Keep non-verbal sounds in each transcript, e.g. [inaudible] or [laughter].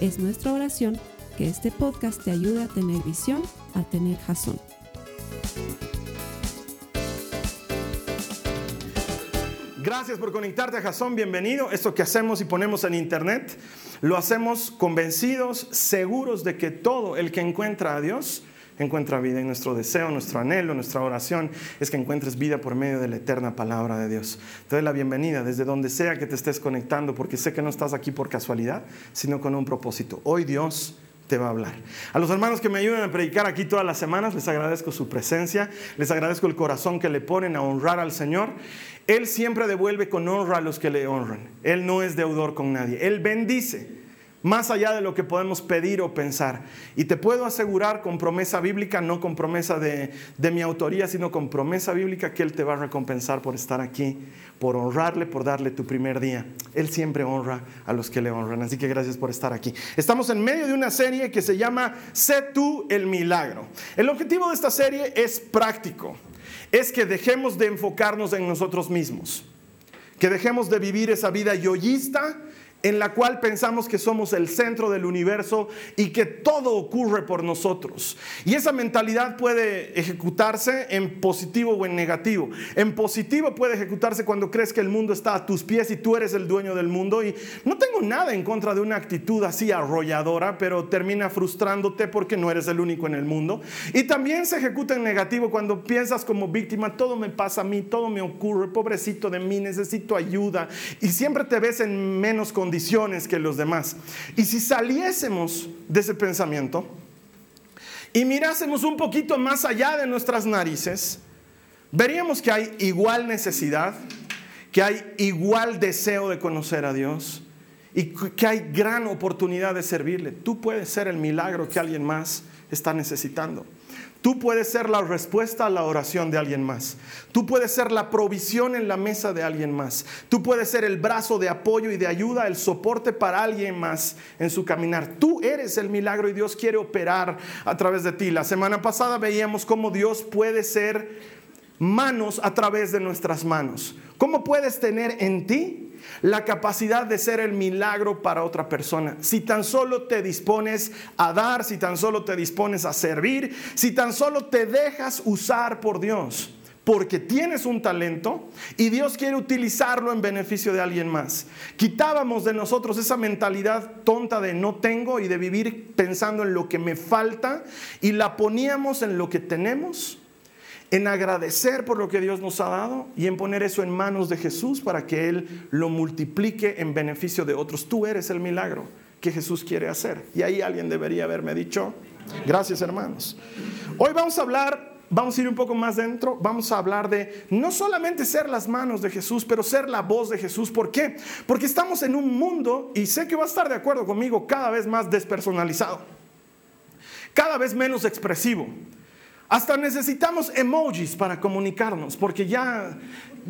Es nuestra oración que este podcast te ayude a tener visión, a tener jazón. Gracias por conectarte a Jason, bienvenido. Esto que hacemos y ponemos en internet, lo hacemos convencidos, seguros de que todo el que encuentra a Dios encuentra vida. Y nuestro deseo, nuestro anhelo, nuestra oración es que encuentres vida por medio de la eterna palabra de Dios. Te doy la bienvenida desde donde sea que te estés conectando, porque sé que no estás aquí por casualidad, sino con un propósito. Hoy Dios te va a hablar. A los hermanos que me ayudan a predicar aquí todas las semanas, les agradezco su presencia, les agradezco el corazón que le ponen a honrar al Señor. Él siempre devuelve con honra a los que le honran. Él no es deudor con nadie. Él bendice más allá de lo que podemos pedir o pensar. Y te puedo asegurar con promesa bíblica, no con promesa de, de, mi autoría, sino con promesa bíblica que Él te va a recompensar por estar aquí, por honrarle, por darle tu primer día. Él siempre honra a los que le honran. Así que gracias por estar aquí. Estamos en medio de una serie que se llama Sé tú el milagro. El objetivo de esta serie es práctico. Es que dejemos de enfocarnos en nosotros mismos. Que dejemos de vivir esa vida yoyista en la cual pensamos que somos el centro del universo y que todo ocurre por nosotros. Y esa mentalidad puede ejecutarse en positivo o en negativo. En positivo puede ejecutarse cuando crees que el mundo está a tus pies y tú eres el dueño del mundo. Y no tengo nada en contra de una actitud así arrolladora, pero termina frustrándote porque no eres el único en el mundo. Y también se ejecuta en negativo cuando piensas como víctima, todo me pasa a mí, todo me ocurre, pobrecito de mí, necesito ayuda. Y siempre te ves en menos que los demás. Y si saliésemos de ese pensamiento y mirásemos un poquito más allá de nuestras narices, veríamos que hay igual necesidad, que hay igual deseo de conocer a Dios y que hay gran oportunidad de servirle. Tú puedes ser el milagro que alguien más está necesitando. Tú puedes ser la respuesta a la oración de alguien más. Tú puedes ser la provisión en la mesa de alguien más. Tú puedes ser el brazo de apoyo y de ayuda, el soporte para alguien más en su caminar. Tú eres el milagro y Dios quiere operar a través de ti. La semana pasada veíamos cómo Dios puede ser manos a través de nuestras manos. ¿Cómo puedes tener en ti la capacidad de ser el milagro para otra persona. Si tan solo te dispones a dar, si tan solo te dispones a servir, si tan solo te dejas usar por Dios, porque tienes un talento y Dios quiere utilizarlo en beneficio de alguien más. Quitábamos de nosotros esa mentalidad tonta de no tengo y de vivir pensando en lo que me falta y la poníamos en lo que tenemos en agradecer por lo que Dios nos ha dado y en poner eso en manos de Jesús para que Él lo multiplique en beneficio de otros. Tú eres el milagro que Jesús quiere hacer. Y ahí alguien debería haberme dicho, gracias hermanos. Hoy vamos a hablar, vamos a ir un poco más dentro, vamos a hablar de no solamente ser las manos de Jesús, pero ser la voz de Jesús. ¿Por qué? Porque estamos en un mundo, y sé que va a estar de acuerdo conmigo, cada vez más despersonalizado, cada vez menos expresivo hasta necesitamos emojis para comunicarnos, porque ya,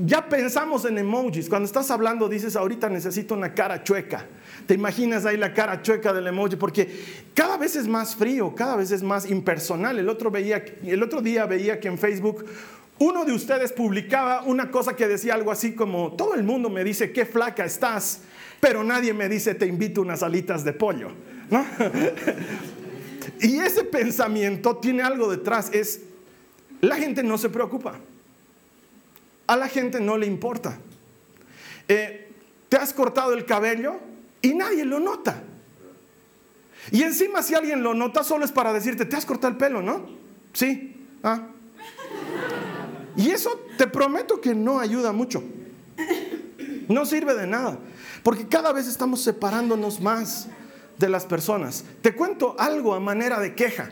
ya pensamos en emojis. Cuando estás hablando dices, ahorita necesito una cara chueca. Te imaginas ahí la cara chueca del emoji, porque cada vez es más frío, cada vez es más impersonal. El otro, veía, el otro día veía que en Facebook uno de ustedes publicaba una cosa que decía algo así como, todo el mundo me dice, qué flaca estás, pero nadie me dice, te invito unas alitas de pollo. ¿No? [laughs] Y ese pensamiento tiene algo detrás, es la gente no se preocupa, a la gente no le importa. Eh, te has cortado el cabello y nadie lo nota. Y encima si alguien lo nota solo es para decirte, te has cortado el pelo, ¿no? Sí. Ah. Y eso te prometo que no ayuda mucho. No sirve de nada. Porque cada vez estamos separándonos más de las personas. Te cuento algo a manera de queja.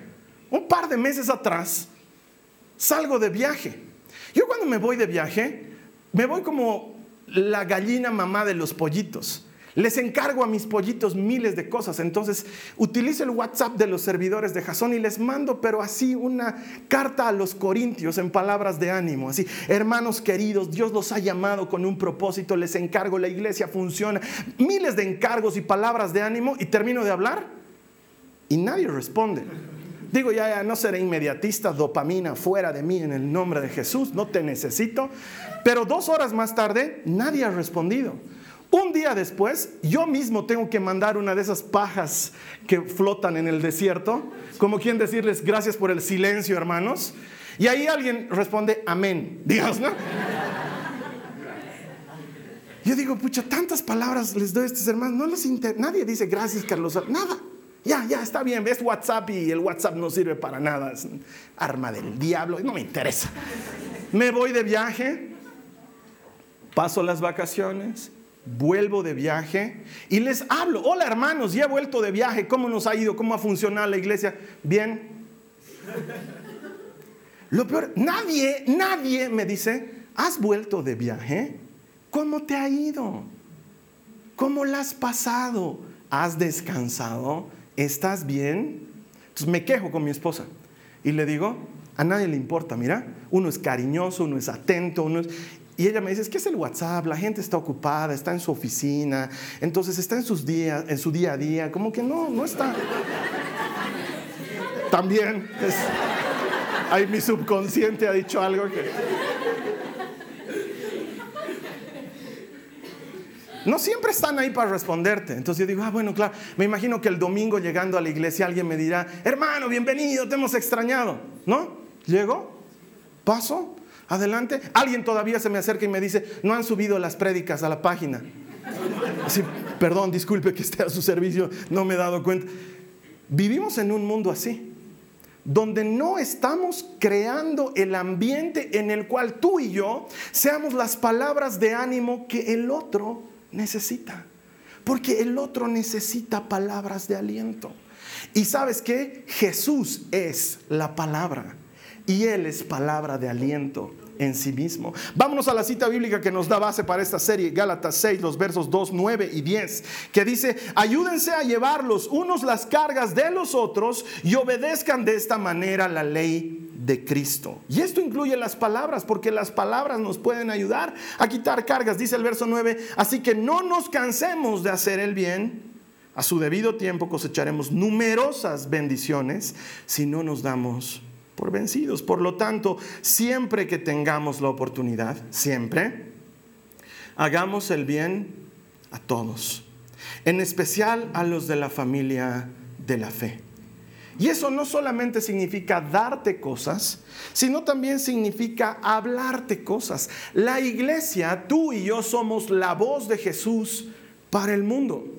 Un par de meses atrás salgo de viaje. Yo cuando me voy de viaje, me voy como la gallina mamá de los pollitos. Les encargo a mis pollitos miles de cosas. Entonces utilizo el WhatsApp de los servidores de Jasón y les mando, pero así una carta a los corintios en palabras de ánimo. Así, hermanos queridos, Dios los ha llamado con un propósito, les encargo, la iglesia funciona. Miles de encargos y palabras de ánimo y termino de hablar y nadie responde. Digo, ya, ya, no seré inmediatista, dopamina fuera de mí en el nombre de Jesús, no te necesito. Pero dos horas más tarde, nadie ha respondido. Un día después, yo mismo tengo que mandar una de esas pajas que flotan en el desierto, como quien decirles gracias por el silencio, hermanos. Y ahí alguien responde, amén, Dios, ¿no? Yo digo, pucha, tantas palabras les doy a estos hermanos, no les nadie dice gracias, Carlos, nada. Ya, ya, está bien, ves WhatsApp y el WhatsApp no sirve para nada, es arma del diablo, no me interesa. Me voy de viaje, paso las vacaciones, vuelvo de viaje y les hablo, hola hermanos, ya he vuelto de viaje, ¿cómo nos ha ido? ¿Cómo ha funcionado la iglesia? Bien. Lo peor, nadie, nadie me dice, ¿has vuelto de viaje? ¿Cómo te ha ido? ¿Cómo la has pasado? ¿Has descansado? ¿Estás bien? Entonces me quejo con mi esposa y le digo, a nadie le importa, mira, uno es cariñoso, uno es atento, uno es... Y ella me dice, ¿qué es el WhatsApp? La gente está ocupada, está en su oficina, entonces está en, sus días, en su día a día, como que no, no está. También, ahí mi subconsciente ha dicho algo que... No siempre están ahí para responderte. Entonces yo digo, ah, bueno, claro, me imagino que el domingo llegando a la iglesia alguien me dirá, hermano, bienvenido, te hemos extrañado. ¿No? Llego, paso, Adelante. Alguien todavía se me acerca y me dice, no han subido las prédicas a la página. perdón, disculpe que esté a su servicio, no me he dado cuenta. Vivimos en un mundo así, donde no estamos creando el ambiente en el cual tú y yo seamos las palabras de ánimo que el otro necesita. Porque el otro necesita palabras de aliento. Y sabes que Jesús es la palabra y Él es palabra de aliento en sí mismo. Vámonos a la cita bíblica que nos da base para esta serie, Gálatas 6, los versos 2, 9 y 10, que dice, ayúdense a llevar los unos las cargas de los otros y obedezcan de esta manera la ley de Cristo. Y esto incluye las palabras, porque las palabras nos pueden ayudar a quitar cargas, dice el verso 9, así que no nos cansemos de hacer el bien. A su debido tiempo cosecharemos numerosas bendiciones si no nos damos por vencidos. Por lo tanto, siempre que tengamos la oportunidad, siempre, hagamos el bien a todos, en especial a los de la familia de la fe. Y eso no solamente significa darte cosas, sino también significa hablarte cosas. La iglesia, tú y yo somos la voz de Jesús para el mundo.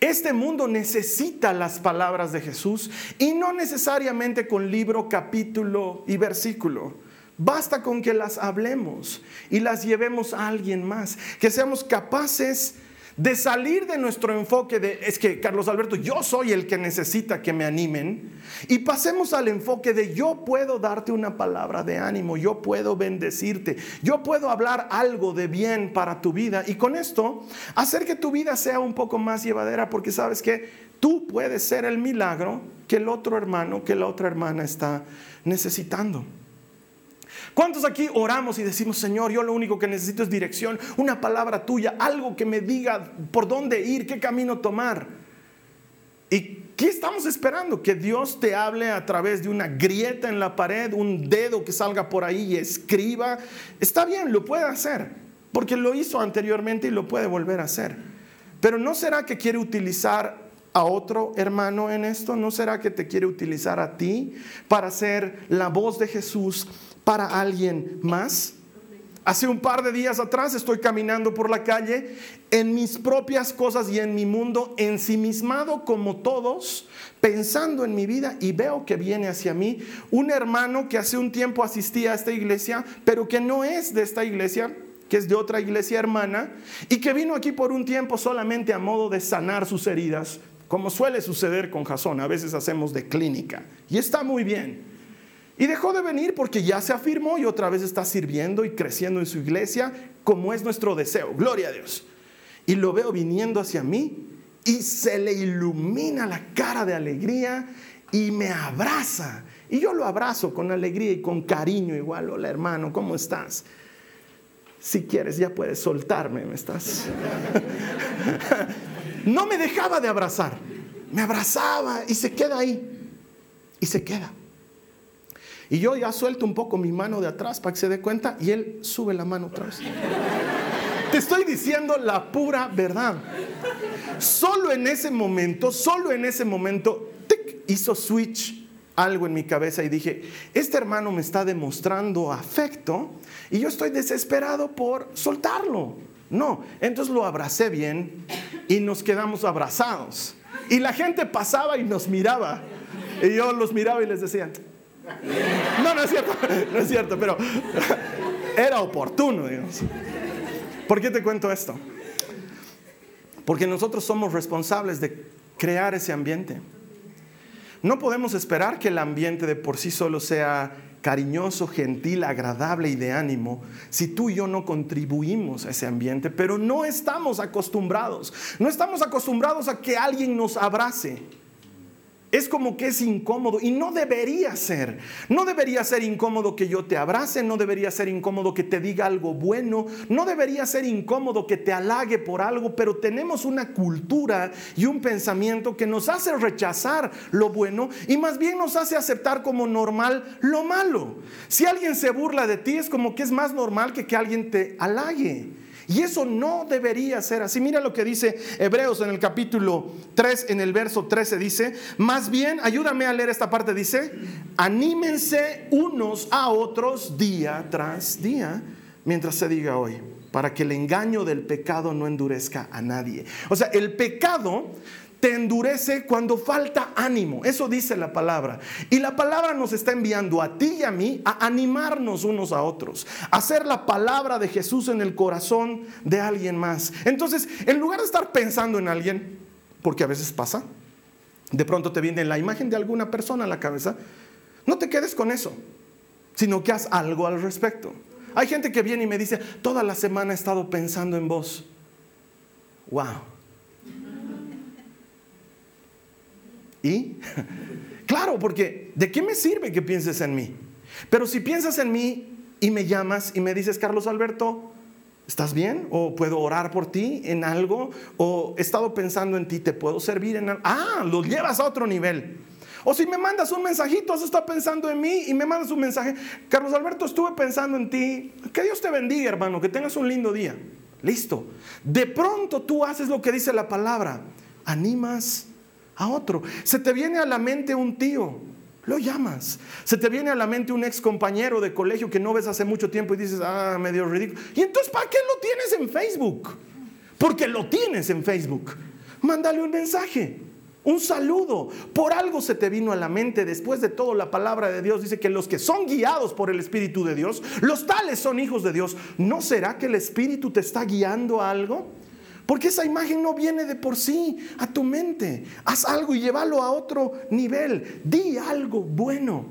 Este mundo necesita las palabras de Jesús y no necesariamente con libro, capítulo y versículo. Basta con que las hablemos y las llevemos a alguien más, que seamos capaces de salir de nuestro enfoque de, es que Carlos Alberto, yo soy el que necesita que me animen, y pasemos al enfoque de yo puedo darte una palabra de ánimo, yo puedo bendecirte, yo puedo hablar algo de bien para tu vida, y con esto hacer que tu vida sea un poco más llevadera, porque sabes que tú puedes ser el milagro que el otro hermano, que la otra hermana está necesitando. ¿Cuántos aquí oramos y decimos, Señor, yo lo único que necesito es dirección, una palabra tuya, algo que me diga por dónde ir, qué camino tomar? ¿Y qué estamos esperando? Que Dios te hable a través de una grieta en la pared, un dedo que salga por ahí y escriba. Está bien, lo puede hacer, porque lo hizo anteriormente y lo puede volver a hacer. Pero ¿no será que quiere utilizar a otro hermano en esto? ¿No será que te quiere utilizar a ti para ser la voz de Jesús para alguien más. Hace un par de días atrás estoy caminando por la calle en mis propias cosas y en mi mundo, ensimismado como todos, pensando en mi vida y veo que viene hacia mí un hermano que hace un tiempo asistía a esta iglesia, pero que no es de esta iglesia, que es de otra iglesia hermana, y que vino aquí por un tiempo solamente a modo de sanar sus heridas, como suele suceder con Jasón, a veces hacemos de clínica, y está muy bien. Y dejó de venir porque ya se afirmó y otra vez está sirviendo y creciendo en su iglesia como es nuestro deseo. Gloria a Dios. y lo veo viniendo hacia mí y se le ilumina la cara de alegría y me abraza. Y yo lo abrazo con alegría y con cariño igual. Hola hermano, ¿cómo estás? Si quieres ya puedes soltarme, ¿me estás? [laughs] no me dejaba de abrazar. Me abrazaba y se queda ahí. Y se queda. Y yo ya suelto un poco mi mano de atrás para que se dé cuenta y él sube la mano otra vez. Te estoy diciendo la pura verdad. Solo en ese momento, solo en ese momento, hizo switch algo en mi cabeza y dije, este hermano me está demostrando afecto y yo estoy desesperado por soltarlo. No, entonces lo abracé bien y nos quedamos abrazados. Y la gente pasaba y nos miraba. Y yo los miraba y les decía, [laughs] no, no es cierto, no es cierto, pero era oportuno, digamos. ¿Por qué te cuento esto? Porque nosotros somos responsables de crear ese ambiente. No podemos esperar que el ambiente de por sí solo sea cariñoso, gentil, agradable y de ánimo si tú y yo no contribuimos a ese ambiente, pero no estamos acostumbrados. No estamos acostumbrados a que alguien nos abrace es como que es incómodo y no debería ser. No debería ser incómodo que yo te abrace, no debería ser incómodo que te diga algo bueno, no debería ser incómodo que te halague por algo, pero tenemos una cultura y un pensamiento que nos hace rechazar lo bueno y más bien nos hace aceptar como normal lo malo. Si alguien se burla de ti es como que es más normal que que alguien te halague. Y eso no debería ser así. Mira lo que dice Hebreos en el capítulo 3, en el verso 13 dice, más bien, ayúdame a leer esta parte, dice, anímense unos a otros día tras día, mientras se diga hoy para que el engaño del pecado no endurezca a nadie. O sea, el pecado te endurece cuando falta ánimo. Eso dice la palabra. Y la palabra nos está enviando a ti y a mí a animarnos unos a otros, a hacer la palabra de Jesús en el corazón de alguien más. Entonces, en lugar de estar pensando en alguien, porque a veces pasa, de pronto te viene la imagen de alguna persona a la cabeza, no te quedes con eso, sino que haz algo al respecto. Hay gente que viene y me dice, toda la semana he estado pensando en vos. Wow. ¿Y? [laughs] Claro, porque ¿de qué me sirve que pienses en mí? Pero si piensas en mí y me llamas y me dices, Carlos Alberto, ¿estás bien? ¿O puedo orar por ti en algo? ¿O he estado pensando en ti, te puedo servir en algo? Ah, lo llevas a otro nivel. O si me mandas un mensajito, has estado pensando en mí y me mandas un mensaje, Carlos Alberto, estuve pensando en ti. Que Dios te bendiga, hermano, que tengas un lindo día. Listo. De pronto tú haces lo que dice la palabra. Animas a otro. Se te viene a la mente un tío, lo llamas. Se te viene a la mente un ex compañero de colegio que no ves hace mucho tiempo y dices, ah, medio ridículo. Y entonces, ¿para qué lo tienes en Facebook? Porque lo tienes en Facebook. Mándale un mensaje. Un saludo. Por algo se te vino a la mente. Después de todo, la palabra de Dios dice que los que son guiados por el Espíritu de Dios, los tales son hijos de Dios. ¿No será que el Espíritu te está guiando a algo? Porque esa imagen no viene de por sí a tu mente. Haz algo y llévalo a otro nivel. Di algo bueno.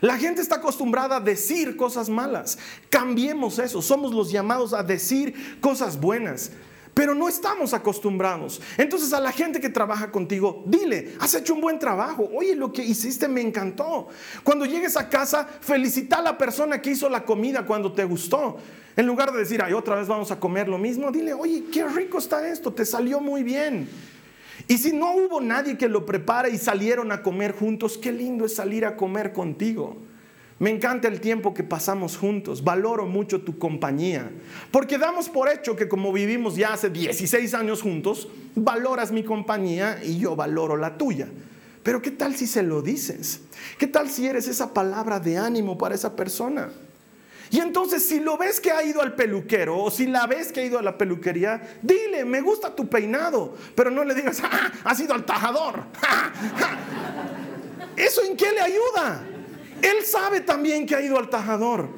La gente está acostumbrada a decir cosas malas. Cambiemos eso. Somos los llamados a decir cosas buenas. Pero no estamos acostumbrados. Entonces a la gente que trabaja contigo, dile, has hecho un buen trabajo. Oye, lo que hiciste me encantó. Cuando llegues a casa, felicita a la persona que hizo la comida cuando te gustó. En lugar de decir, ay, otra vez vamos a comer lo mismo, dile, oye, qué rico está esto, te salió muy bien. Y si no hubo nadie que lo prepare y salieron a comer juntos, qué lindo es salir a comer contigo. Me encanta el tiempo que pasamos juntos, valoro mucho tu compañía, porque damos por hecho que como vivimos ya hace 16 años juntos, valoras mi compañía y yo valoro la tuya. Pero ¿qué tal si se lo dices? ¿Qué tal si eres esa palabra de ánimo para esa persona? Y entonces si lo ves que ha ido al peluquero o si la ves que ha ido a la peluquería, dile, me gusta tu peinado, pero no le digas, ah, has ido al tajador. [laughs] ¿Eso en qué le ayuda? Él sabe también que ha ido al tajador.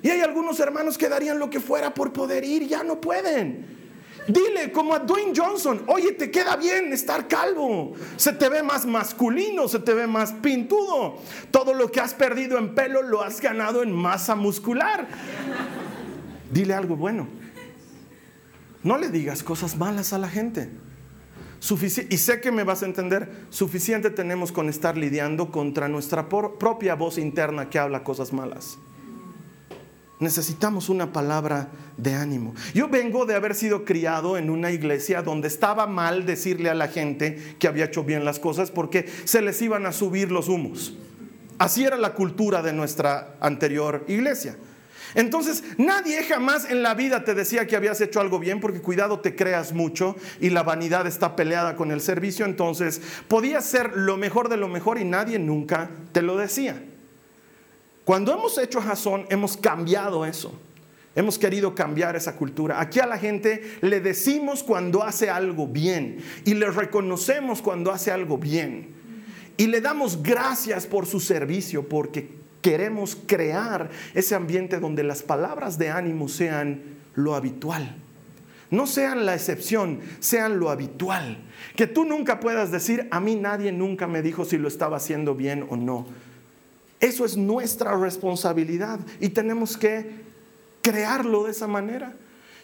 Y hay algunos hermanos que darían lo que fuera por poder ir, ya no pueden. Dile como a Dwayne Johnson, oye, te queda bien estar calvo, se te ve más masculino, se te ve más pintudo. Todo lo que has perdido en pelo lo has ganado en masa muscular. Dile algo bueno. No le digas cosas malas a la gente. y sé que me vas a entender, suficiente tenemos con estar lidiando contra nuestra propia voz interna que habla cosas malas. Necesitamos una palabra de ánimo. Yo vengo de haber sido criado en una iglesia donde estaba mal decirle a la gente que había hecho bien las cosas porque se les iban a subir los humos. Así era la cultura de nuestra anterior iglesia. Entonces, nadie jamás en la vida te decía que habías hecho algo bien porque cuidado te creas mucho y la vanidad está peleada con el servicio. Entonces, podías ser lo mejor de lo mejor y nadie nunca te lo decía. Cuando hemos hecho Jason, hemos cambiado eso. Hemos querido cambiar esa cultura. Aquí a la gente le decimos cuando hace algo bien y le reconocemos cuando hace algo bien. Y le damos gracias por su servicio porque queremos crear ese ambiente donde las palabras de ánimo sean lo habitual. No sean la excepción, sean lo habitual. Que tú nunca puedas decir, a mí nadie nunca me dijo si lo estaba haciendo bien o no. Eso es nuestra responsabilidad y tenemos que crearlo de esa manera.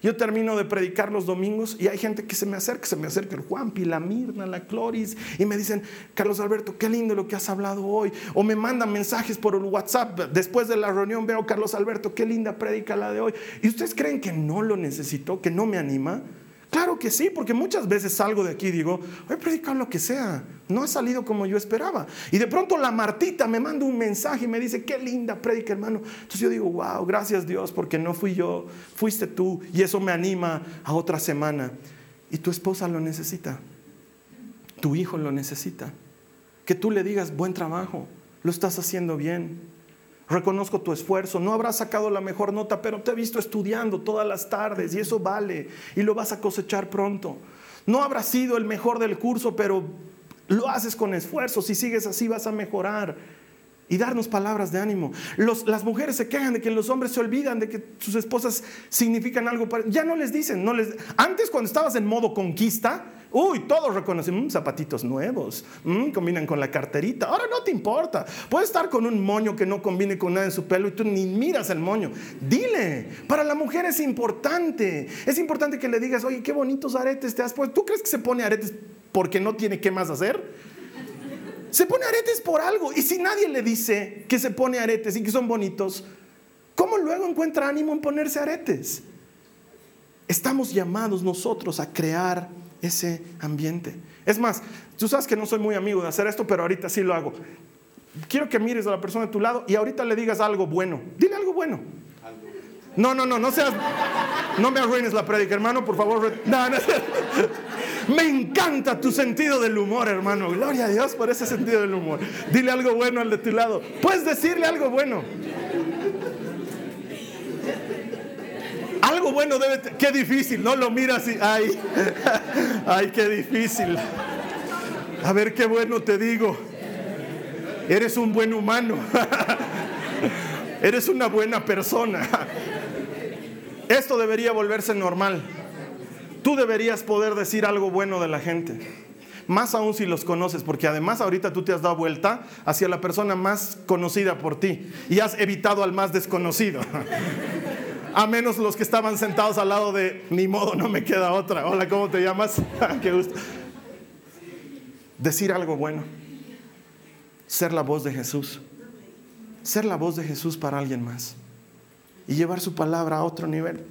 Yo termino de predicar los domingos y hay gente que se me acerca, se me acerca el Juanpi, la Mirna, la Cloris y me dicen, Carlos Alberto, qué lindo lo que has hablado hoy. O me mandan mensajes por el WhatsApp. Después de la reunión veo, Carlos Alberto, qué linda predica la de hoy. ¿Y ustedes creen que no lo necesito, que no me anima? Claro que sí, porque muchas veces salgo de aquí y digo, voy a predicar lo que sea. No ha salido como yo esperaba. Y de pronto la Martita me manda un mensaje y me dice, qué linda predica, hermano. Entonces yo digo, wow, gracias Dios, porque no fui yo, fuiste tú. Y eso me anima a otra semana. Y tu esposa lo necesita. Tu hijo lo necesita. Que tú le digas, buen trabajo, lo estás haciendo bien reconozco tu esfuerzo, no habrás sacado la mejor nota, pero te he visto estudiando todas las tardes y eso vale y lo vas a cosechar pronto. No habrás sido el mejor del curso, pero lo haces con esfuerzo, si sigues así vas a mejorar y darnos palabras de ánimo. las mujeres se quejan de que los hombres se olvidan de que sus esposas significan algo. Para, ya no les dicen, antes cuando estabas en modo conquista, Uy, todos reconocen, mm, zapatitos nuevos, mm, combinan con la carterita. Ahora no te importa. Puedes estar con un moño que no combine con nada en su pelo y tú ni miras el moño. Dile, para la mujer es importante. Es importante que le digas, oye, qué bonitos aretes te has puesto. ¿Tú crees que se pone aretes porque no tiene qué más hacer? Se pone aretes por algo. Y si nadie le dice que se pone aretes y que son bonitos, ¿cómo luego encuentra ánimo en ponerse aretes? Estamos llamados nosotros a crear ese ambiente. Es más, tú sabes que no soy muy amigo de hacer esto, pero ahorita sí lo hago. Quiero que mires a la persona de tu lado y ahorita le digas algo bueno. Dile algo bueno. No, no, no, no seas. No me arruines la prédica, hermano, por favor. [laughs] Me encanta tu sentido del humor, hermano. Gloria a Dios por ese sentido del humor. Dile algo bueno al de tu lado. Puedes decirle algo bueno. Algo bueno debe... Qué difícil, no lo miras y... Ay, [laughs] ay, qué difícil. A ver qué bueno te digo. Eres un buen humano. [laughs] Eres una buena persona. [laughs] Esto debería volverse normal. Tú deberías poder decir algo bueno de la gente. Más aún si los conoces, porque además ahorita tú te has dado vuelta hacia la persona más conocida por ti y has evitado al más desconocido. A menos los que estaban sentados al lado de, ni modo, no me queda otra. Hola, ¿cómo te llamas? [laughs] Qué gusto. Decir algo bueno. Ser la voz de Jesús. Ser la voz de Jesús para alguien más. Y llevar su palabra a otro nivel.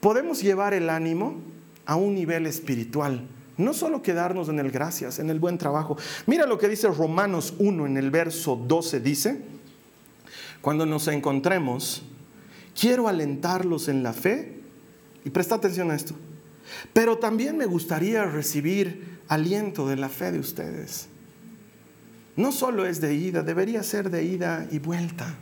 Podemos llevar el ánimo a un nivel espiritual. No solo quedarnos en el gracias, en el buen trabajo. Mira lo que dice Romanos 1 en el verso 12. Dice, cuando nos encontremos quiero alentarlos en la fe, y presta atención a esto, pero también me gustaría recibir aliento de la fe de ustedes. No solo es de ida, debería ser de ida y vuelta.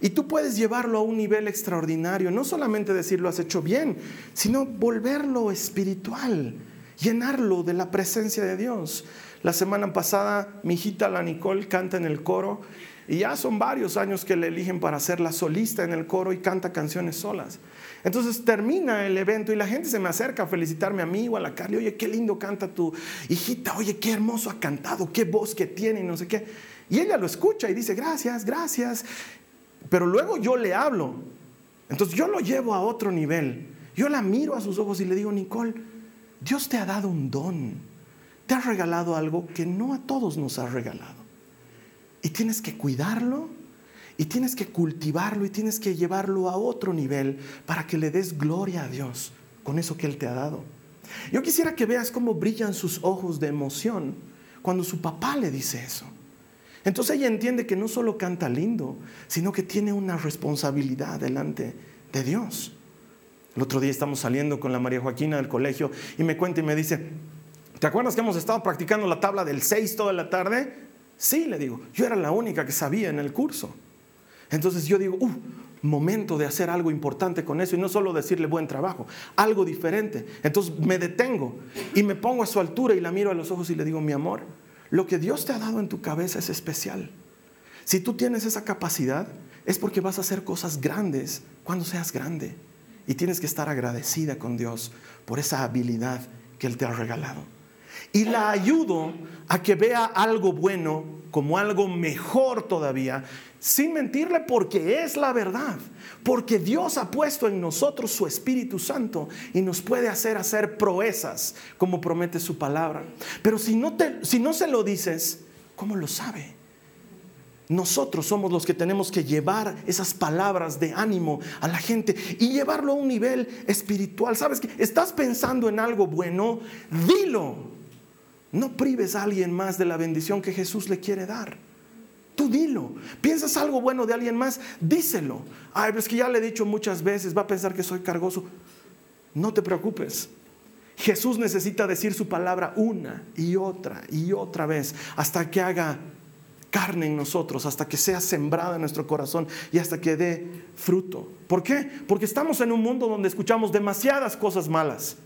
Y tú puedes llevarlo a un nivel extraordinario, no solamente decir lo has hecho bien, sino volverlo espiritual, llenarlo de la presencia de Dios. La semana pasada mi hijita la Nicole canta en el coro y ya son varios años que le eligen para ser la solista en el coro y canta canciones solas. Entonces termina el evento y la gente se me acerca a felicitarme a mí o a la Carly. Oye, qué lindo canta tu hijita. Oye, qué hermoso ha cantado. Qué voz que tiene y no sé qué. Y ella lo escucha y dice, gracias, gracias. Pero luego yo le hablo. Entonces yo lo llevo a otro nivel. Yo la miro a sus ojos y le digo, Nicole, Dios te ha dado un don. Te ha regalado algo que no a todos nos ha regalado. Y tienes que cuidarlo y tienes que cultivarlo y tienes que llevarlo a otro nivel para que le des gloria a Dios con eso que Él te ha dado. Yo quisiera que veas cómo brillan sus ojos de emoción cuando su papá le dice eso. Entonces ella entiende que no solo canta lindo, sino que tiene una responsabilidad delante de Dios. El otro día estamos saliendo con la María Joaquina del colegio y me cuenta y me dice, ¿te acuerdas que hemos estado practicando la tabla del 6 toda la tarde? Sí, le digo, yo era la única que sabía en el curso. Entonces yo digo, uh, momento de hacer algo importante con eso y no solo decirle buen trabajo, algo diferente. Entonces me detengo y me pongo a su altura y la miro a los ojos y le digo, mi amor, lo que Dios te ha dado en tu cabeza es especial. Si tú tienes esa capacidad, es porque vas a hacer cosas grandes cuando seas grande. Y tienes que estar agradecida con Dios por esa habilidad que Él te ha regalado. Y la ayudo a que vea algo bueno como algo mejor todavía sin mentirle porque es la verdad, porque Dios ha puesto en nosotros su Espíritu Santo y nos puede hacer hacer proezas como promete su palabra. Pero si no, te, si no se lo dices, ¿cómo lo sabe? Nosotros somos los que tenemos que llevar esas palabras de ánimo a la gente y llevarlo a un nivel espiritual. ¿Sabes que Estás pensando en algo bueno, dilo. No prives a alguien más de la bendición que Jesús le quiere dar. Tú dilo. ¿Piensas algo bueno de alguien más? Díselo. Ay, es que ya le he dicho muchas veces, va a pensar que soy cargoso. No te preocupes. Jesús necesita decir su palabra una y otra y otra vez hasta que haga carne en nosotros, hasta que sea sembrada en nuestro corazón y hasta que dé fruto. ¿Por qué? Porque estamos en un mundo donde escuchamos demasiadas cosas malas.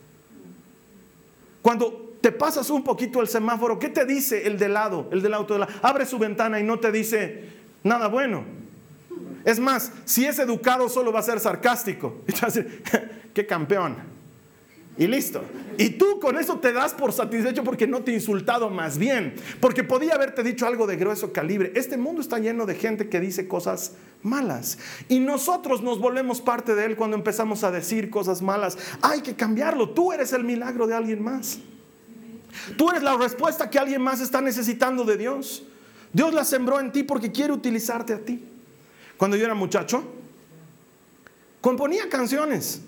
Cuando te pasas un poquito el semáforo, ¿qué te dice el de lado, el del auto de lado? Abre su ventana y no te dice nada bueno. Es más, si es educado solo va a ser sarcástico. [laughs] Y te va a decir, [laughs] qué campeón. Y listo. Y tú con eso te das por satisfecho porque no te he insultado más bien. Porque podía haberte dicho algo de grueso calibre. Este mundo está lleno de gente que dice cosas malas. Y nosotros nos volvemos parte de él cuando empezamos a decir cosas malas. Hay que cambiarlo. Tú eres el milagro de alguien más. Tú eres la respuesta que alguien más está necesitando de Dios. Dios la sembró en ti porque quiere utilizarte a ti. Cuando yo era muchacho, componía canciones.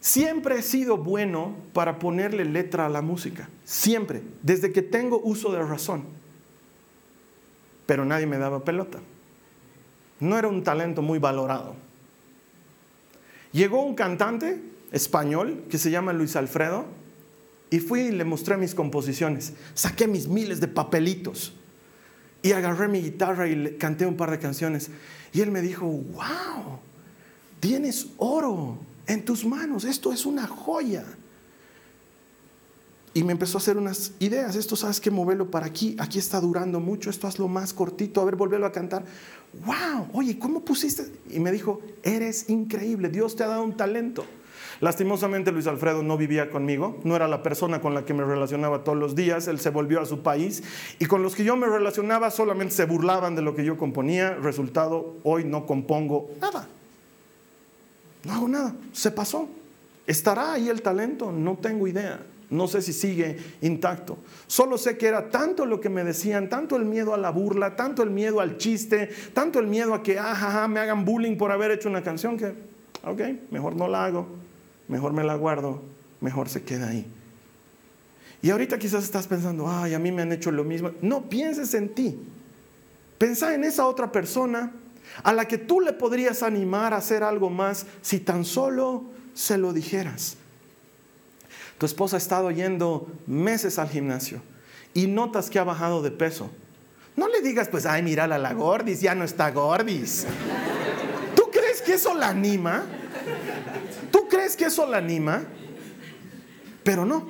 Siempre he sido bueno para ponerle letra a la música. Siempre. Desde que tengo uso de razón. Pero nadie me daba pelota. No era un talento muy valorado. Llegó un cantante español que se llama Luis Alfredo y fui y le mostré mis composiciones. Saqué mis miles de papelitos y agarré mi guitarra y le canté un par de canciones. Y él me dijo, wow, tienes oro en tus manos, esto es una joya. Y me empezó a hacer unas ideas, esto sabes que moverlo para aquí, aquí está durando mucho, esto hazlo más cortito, a ver, volverlo a cantar. Wow, oye, ¿cómo pusiste? Y me dijo, eres increíble, Dios te ha dado un talento. Lastimosamente Luis Alfredo no vivía conmigo, no era la persona con la que me relacionaba todos los días, él se volvió a su país y con los que yo me relacionaba solamente se burlaban de lo que yo componía, resultado, hoy no compongo nada, no hago nada, se pasó. ¿Estará ahí el talento? No tengo idea. No sé si sigue intacto. Solo sé que era tanto lo que me decían, tanto el miedo a la burla, tanto el miedo al chiste, tanto el miedo a que ah, me hagan bullying por haber hecho una canción que, ok, mejor no la hago mejor me la guardo, mejor se queda ahí. Y ahorita quizás estás pensando, ay, a mí me han hecho lo mismo. No pienses en ti. Pensa en esa otra persona a la que tú le podrías animar a hacer algo más si tan solo se lo dijeras. Tu esposa ha estado yendo meses al gimnasio y notas que ha bajado de peso. No le digas, pues, ay, mira la gordis, ya no está gordis. ¿Tú crees que eso la anima? ¿Tú crees que eso la anima? Pero no.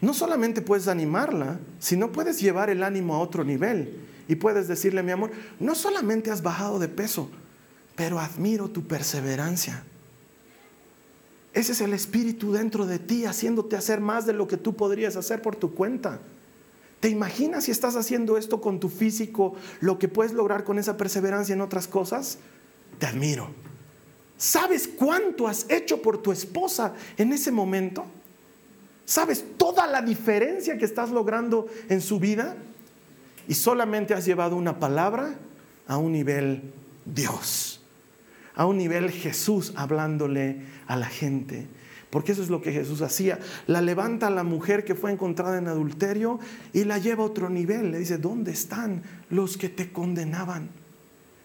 No solamente puedes animarla, sino puedes llevar el ánimo a otro nivel. Y puedes decirle, mi amor, no solamente has bajado de peso, pero admiro tu perseverancia. Ese es el espíritu dentro de ti, haciéndote hacer más de lo que tú podrías hacer por tu cuenta. ¿Te imaginas si estás haciendo esto con tu físico, lo que puedes lograr con esa perseverancia en otras cosas? Te admiro. ¿Sabes cuánto has hecho por tu esposa en ese momento? ¿Sabes toda la diferencia que estás logrando en su vida? Y solamente has llevado una palabra a un nivel Dios, a un nivel Jesús hablándole a la gente. Porque eso es lo que Jesús hacía. La levanta a la mujer que fue encontrada en adulterio y la lleva a otro nivel. Le dice, ¿dónde están los que te condenaban?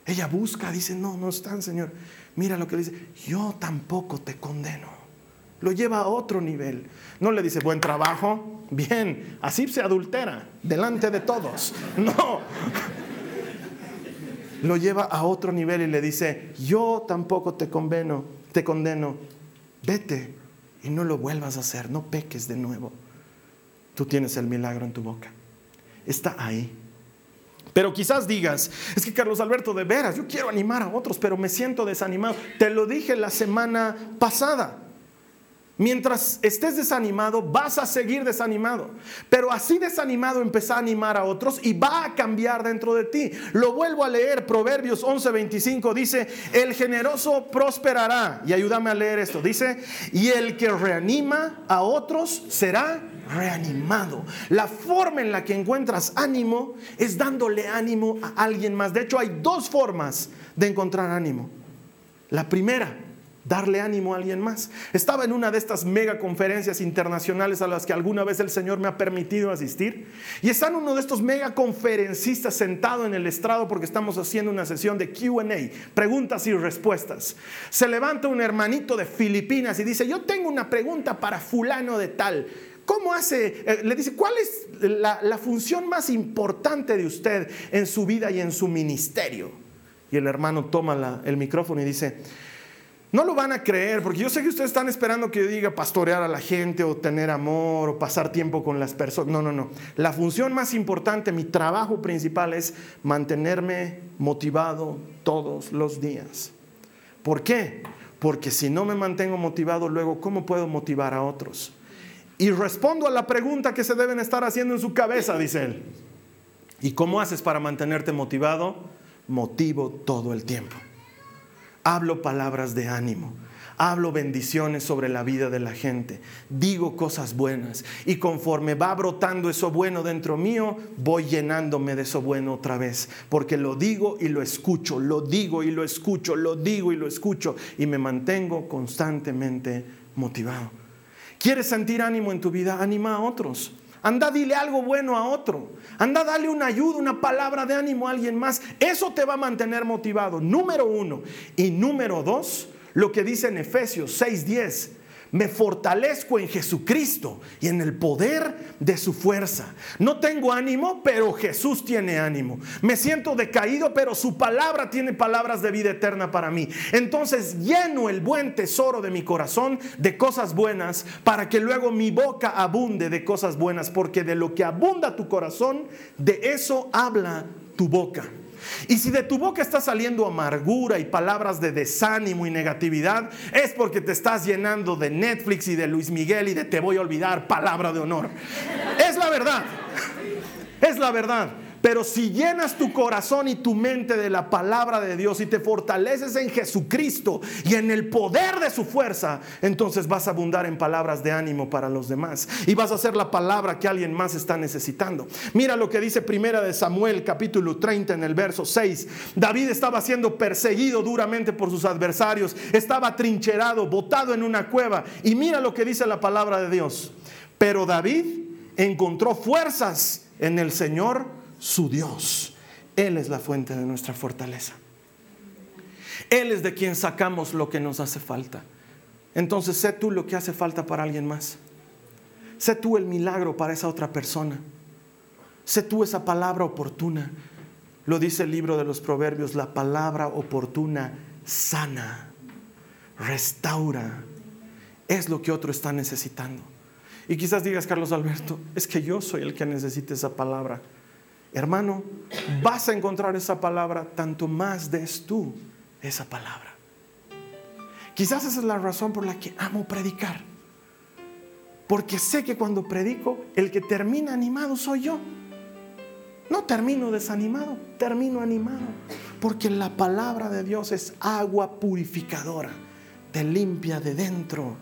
Ella busca, dice, no, no están, Señor. Mira lo que le dice, yo tampoco te condeno. Lo lleva a otro nivel. No le dice, buen trabajo, bien, así se adultera, delante de todos. [laughs] No. Lo lleva a otro nivel y le dice, yo tampoco te condeno, te condeno. Vete y no lo vuelvas a hacer, no peques de nuevo. Tú tienes el milagro en tu boca. Está ahí. Pero quizás digas, es que Carlos Alberto, de veras, yo quiero animar a otros, pero me siento desanimado. Te lo dije la semana pasada. Mientras estés desanimado, vas a seguir desanimado. Pero así desanimado empezá a animar a otros y va a cambiar dentro de ti. Lo vuelvo a leer, Proverbios 11:25 dice, el generoso prosperará. Y ayúdame a leer esto. Dice, y el que reanima a otros será reanimado. La forma en la que encuentras ánimo es dándole ánimo a alguien más. De hecho, hay dos formas de encontrar ánimo. La primera, darle ánimo a alguien más. Estaba en una de estas mega conferencias internacionales a las que alguna vez el Señor me ha permitido asistir. Y está uno de estos mega conferencistas sentado en el estrado porque estamos haciendo una sesión de QA, preguntas y respuestas. Se levanta un hermanito de Filipinas y dice, yo tengo una pregunta para fulano de tal. ¿Cómo hace? Eh, le dice, ¿cuál es la, función más importante de usted en su vida y en su ministerio? Y el hermano toma el micrófono y dice, no lo van a creer, porque yo sé que ustedes están esperando que yo diga pastorear a la gente o tener amor o pasar tiempo con las personas. No, no, no. La función más importante, mi trabajo principal es mantenerme motivado todos los días. ¿Por qué? Porque si no me mantengo motivado luego, ¿cómo puedo motivar a otros? Y respondo a la pregunta que se deben estar haciendo en su cabeza, dice él. ¿Y cómo haces para mantenerte motivado? Motivo todo el tiempo hablo palabras de ánimo, hablo bendiciones sobre la vida de la gente, digo cosas buenas y conforme va brotando eso bueno dentro mío, voy llenándome de eso bueno otra vez, porque lo digo y lo escucho, lo digo y lo escucho, lo digo y lo escucho y me mantengo constantemente motivado. ¿Quieres sentir ánimo en tu vida? Anima a otros. Anda, dile algo bueno a otro. Anda, dale una ayuda, una palabra de ánimo a alguien más. Eso te va a mantener motivado. Número uno. Y número dos, lo que dice en Efesios 6:10 me fortalezco en Jesucristo y en el poder de su fuerza. No tengo ánimo, pero Jesús tiene ánimo. Me siento decaído, pero su palabra tiene palabras de vida eterna para mí. Entonces lleno el buen tesoro de mi corazón de cosas buenas para que luego mi boca abunde de cosas buenas, porque de lo que abunda tu corazón, de eso habla tu boca. Y si de tu boca está saliendo amargura y palabras de desánimo y negatividad, es porque te estás llenando de Netflix y de Luis Miguel y de te voy a olvidar, palabra de honor. Es la verdad. Es la verdad. Pero si llenas tu corazón y tu mente de la palabra de Dios y te fortaleces en Jesucristo y en el poder de su fuerza, entonces vas a abundar en palabras de ánimo para los demás y vas a ser la palabra que alguien más está necesitando. Mira lo que dice Primera de Samuel capítulo 30 en el verso 6. David estaba siendo perseguido duramente por sus adversarios, estaba trincherado, botado en una cueva y mira lo que dice la palabra de Dios. Pero David encontró fuerzas en el Señor su Dios. Él es la fuente de nuestra fortaleza. Él es de quien sacamos lo que nos hace falta. Entonces, sé tú lo que hace falta para alguien más. Sé tú el milagro para esa otra persona. Sé tú esa palabra oportuna. Lo dice el libro de los proverbios, la palabra oportuna sana, restaura. Es lo que otro está necesitando. Y quizás digas, Carlos Alberto, es que yo soy el que necesita esa palabra. Hermano, vas a encontrar esa palabra tanto más des tú esa palabra. Quizás esa es la razón por la que amo predicar. Porque sé que cuando predico, el que termina animado soy yo. No termino desanimado, termino animado. Porque la palabra de Dios es agua purificadora. Te limpia de dentro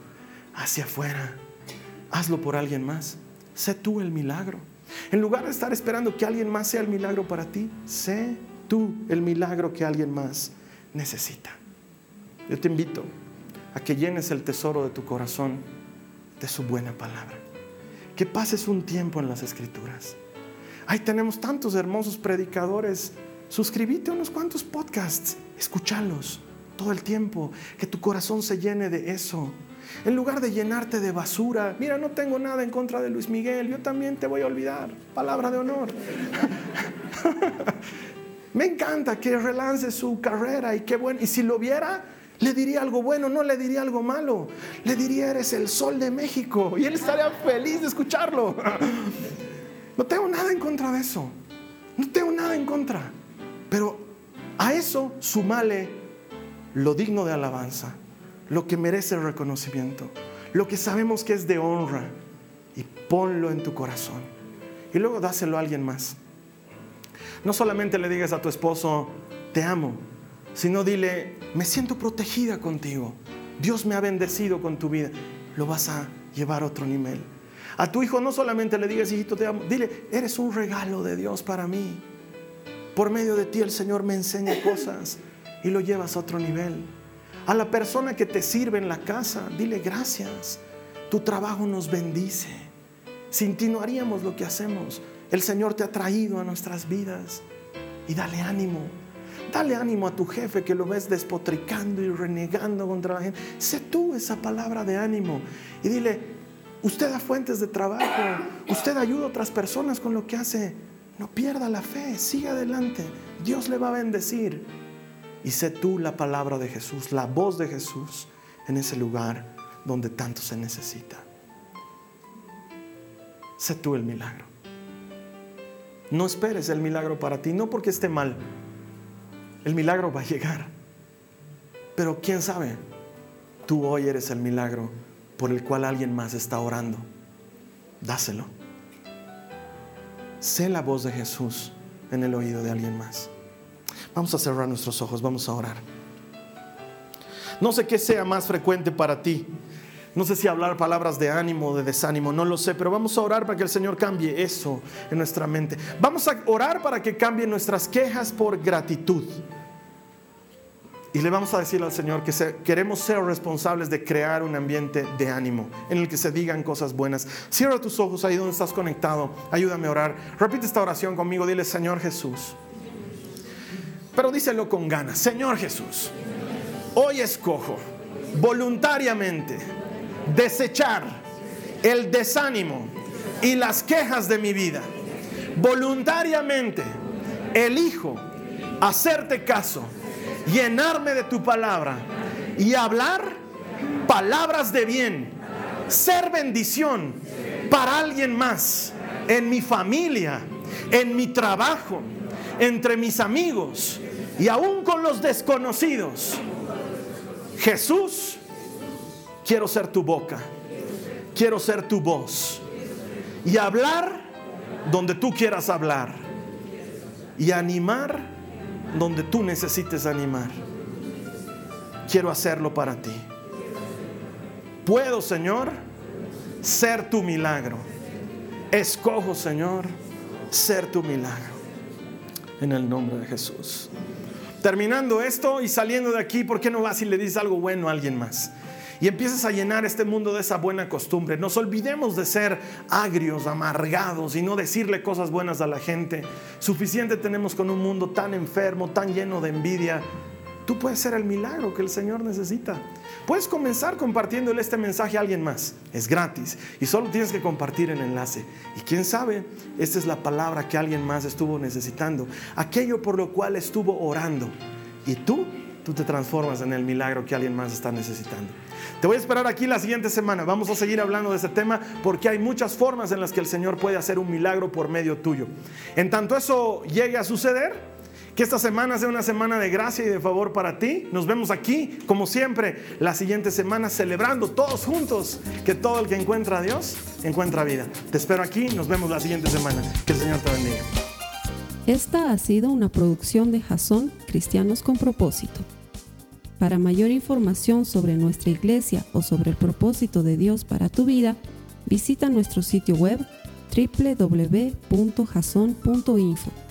hacia afuera. Hazlo por alguien más. Sé tú el milagro. En lugar de estar esperando que alguien más sea el milagro para ti, sé tú el milagro que alguien más necesita. Yo te invito a que llenes el tesoro de tu corazón de su buena palabra. Que pases un tiempo en las escrituras. Ahí tenemos tantos hermosos predicadores. Suscríbete a unos cuantos podcasts, escúchalos todo el tiempo, que tu corazón se llene de eso. En lugar de llenarte de basura, mira, no tengo nada en contra de Luis Miguel, yo también te voy a olvidar, palabra de honor. [laughs] Me encanta que relance su carrera y qué bueno. Y si lo viera, le diría algo bueno, no le diría algo malo. Le diría, eres el sol de México. Y él estaría feliz de escucharlo. [laughs] No tengo nada en contra de eso. No tengo nada en contra. Pero a eso sumale lo digno de alabanza, lo que merece reconocimiento, lo que sabemos que es de honra. Y ponlo en tu corazón. Y luego dáselo a alguien más. No solamente le digas a tu esposo, te amo, sino dile, me siento protegida contigo. Dios me ha bendecido con tu vida. Lo vas a llevar a otro nivel. A tu hijo no solamente le digas, hijito, te amo. Dile, eres un regalo de Dios para mí. Por medio de ti el Señor me enseña cosas y lo llevas a otro nivel. A la persona que te sirve en la casa, dile gracias. Tu trabajo nos bendice. Sin ti lo que hacemos. El Señor te ha traído a nuestras vidas. Y dale ánimo. Dale ánimo a tu jefe que lo ves despotricando y renegando contra la gente. Sé tú esa palabra de ánimo y dile, usted da fuentes de trabajo, usted ayuda a otras personas con lo que hace. No pierda la fe, siga adelante. Dios le va a bendecir. Y sé tú la palabra de Jesús, la voz de Jesús en ese lugar donde tanto se necesita. Sé tú el milagro. No esperes el milagro para ti, no porque esté mal, el milagro va a llegar. Pero quién sabe, tú hoy eres el milagro por el cual alguien más está orando. Dáselo. Sé la voz de Jesús en el oído de alguien más. Vamos a cerrar nuestros ojos, vamos a orar. No sé qué sea más frecuente para ti. No sé si hablar palabras de ánimo o de desánimo, no lo sé, pero vamos a orar para que el Señor cambie eso en nuestra mente. Vamos a orar para que cambien nuestras quejas por gratitud. Y le vamos a decir al Señor que queremos ser responsables de crear un ambiente de ánimo en el que se digan cosas buenas. Cierra tus ojos ahí donde estás conectado. Ayúdame a orar. Repite esta oración conmigo. Dile, Señor Jesús. Pero díselo con ganas. Señor Jesús, hoy escojo voluntariamente desechar el desánimo y las quejas de mi vida. Voluntariamente elijo hacerte caso llenarme de tu palabra y hablar palabras de bien, ser bendición para alguien más, en mi familia, en mi trabajo, entre mis amigos y aún con los desconocidos. Jesús, quiero ser tu boca, quiero ser tu voz y hablar donde tú quieras hablar y animar donde tú necesites animar. Quiero hacerlo para ti. Puedo, Señor, ser tu milagro. Escojo, Señor, ser tu milagro. En el nombre de Jesús. Terminando esto y saliendo de aquí, ¿por qué no vas y le dices algo bueno a alguien más? y empiezas a llenar este mundo de esa buena costumbre. Nos olvidemos de ser agrios, amargados y no decirle cosas buenas a la gente. Suficiente tenemos con un mundo tan enfermo, tan lleno de envidia. Tú puedes ser el milagro que el Señor necesita. Puedes comenzar compartiéndole este mensaje a alguien más. Es gratis y solo tienes que compartir el enlace. Y quién sabe, esta es la palabra que alguien más estuvo necesitando. Aquello por lo cual estuvo orando. Y tú, tú te transformas en el milagro que alguien más está necesitando. Te voy a esperar aquí la siguiente semana. Vamos a seguir hablando de este tema porque hay muchas formas en las que el Señor puede hacer un milagro por medio tuyo. En tanto eso llegue a suceder, que esta semana sea una semana de gracia y de favor para ti. Nos vemos aquí, como siempre, la siguiente semana celebrando todos juntos que todo el que encuentra a Dios encuentra vida. Te espero aquí, nos vemos la siguiente semana. Que el Señor te bendiga. Esta ha sido una producción de Jason Cristianos con Propósito. Para mayor información sobre nuestra iglesia o sobre el propósito de Dios para tu vida, visita nuestro sitio web www.jason.info.